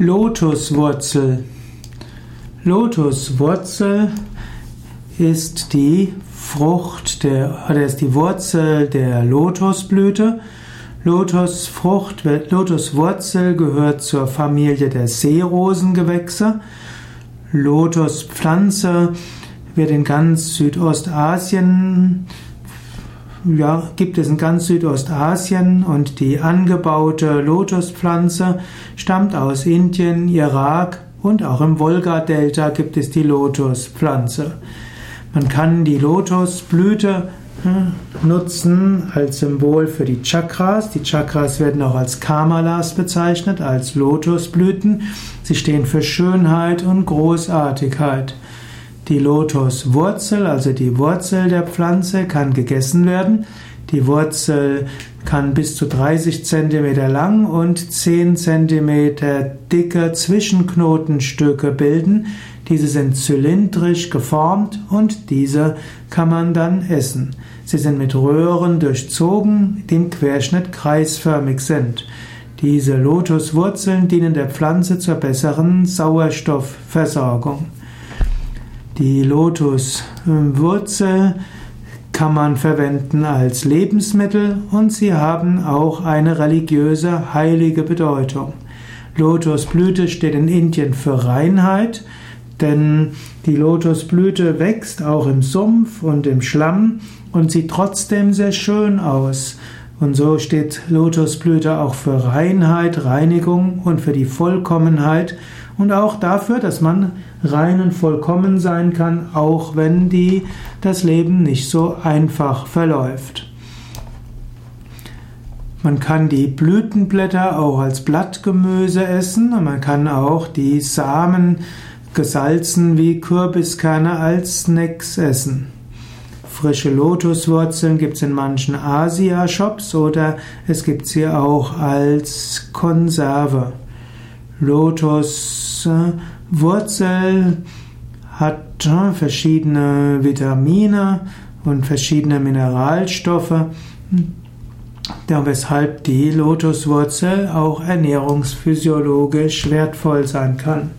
Lotuswurzel. Lotuswurzel ist die Frucht der, oder ist die Wurzel der Lotusblüte. Lotusfrucht, Lotuswurzel gehört zur Familie der Seerosengewächse. Lotuspflanze wird in ganz Südostasien ja, gibt es in ganz Südostasien und die angebaute Lotuspflanze stammt aus Indien, Irak und auch im Wolga-Delta gibt es die Lotuspflanze. Man kann die Lotusblüte hm, nutzen als Symbol für die Chakras. Die Chakras werden auch als Kamalas bezeichnet, als Lotusblüten. Sie stehen für Schönheit und Großartigkeit. Die Lotuswurzel, also die Wurzel der Pflanze, kann gegessen werden. Die Wurzel kann bis zu 30 cm lang und 10 cm dicke Zwischenknotenstücke bilden. Diese sind zylindrisch geformt und diese kann man dann essen. Sie sind mit Röhren durchzogen, die im Querschnitt kreisförmig sind. Diese Lotuswurzeln dienen der Pflanze zur besseren Sauerstoffversorgung. Die Lotuswurzel kann man verwenden als Lebensmittel und sie haben auch eine religiöse heilige Bedeutung. Lotusblüte steht in Indien für Reinheit, denn die Lotusblüte wächst auch im Sumpf und im Schlamm und sieht trotzdem sehr schön aus. Und so steht Lotusblüte auch für Reinheit, Reinigung und für die Vollkommenheit und auch dafür, dass man rein und vollkommen sein kann, auch wenn die, das Leben nicht so einfach verläuft. Man kann die Blütenblätter auch als Blattgemüse essen und man kann auch die Samen gesalzen wie Kürbiskerne als Snacks essen. Frische Lotuswurzeln gibt es in manchen Asia-Shops oder es gibt sie auch als Konserve. Lotuswurzel hat verschiedene Vitamine und verschiedene Mineralstoffe, weshalb die Lotuswurzel auch ernährungsphysiologisch wertvoll sein kann.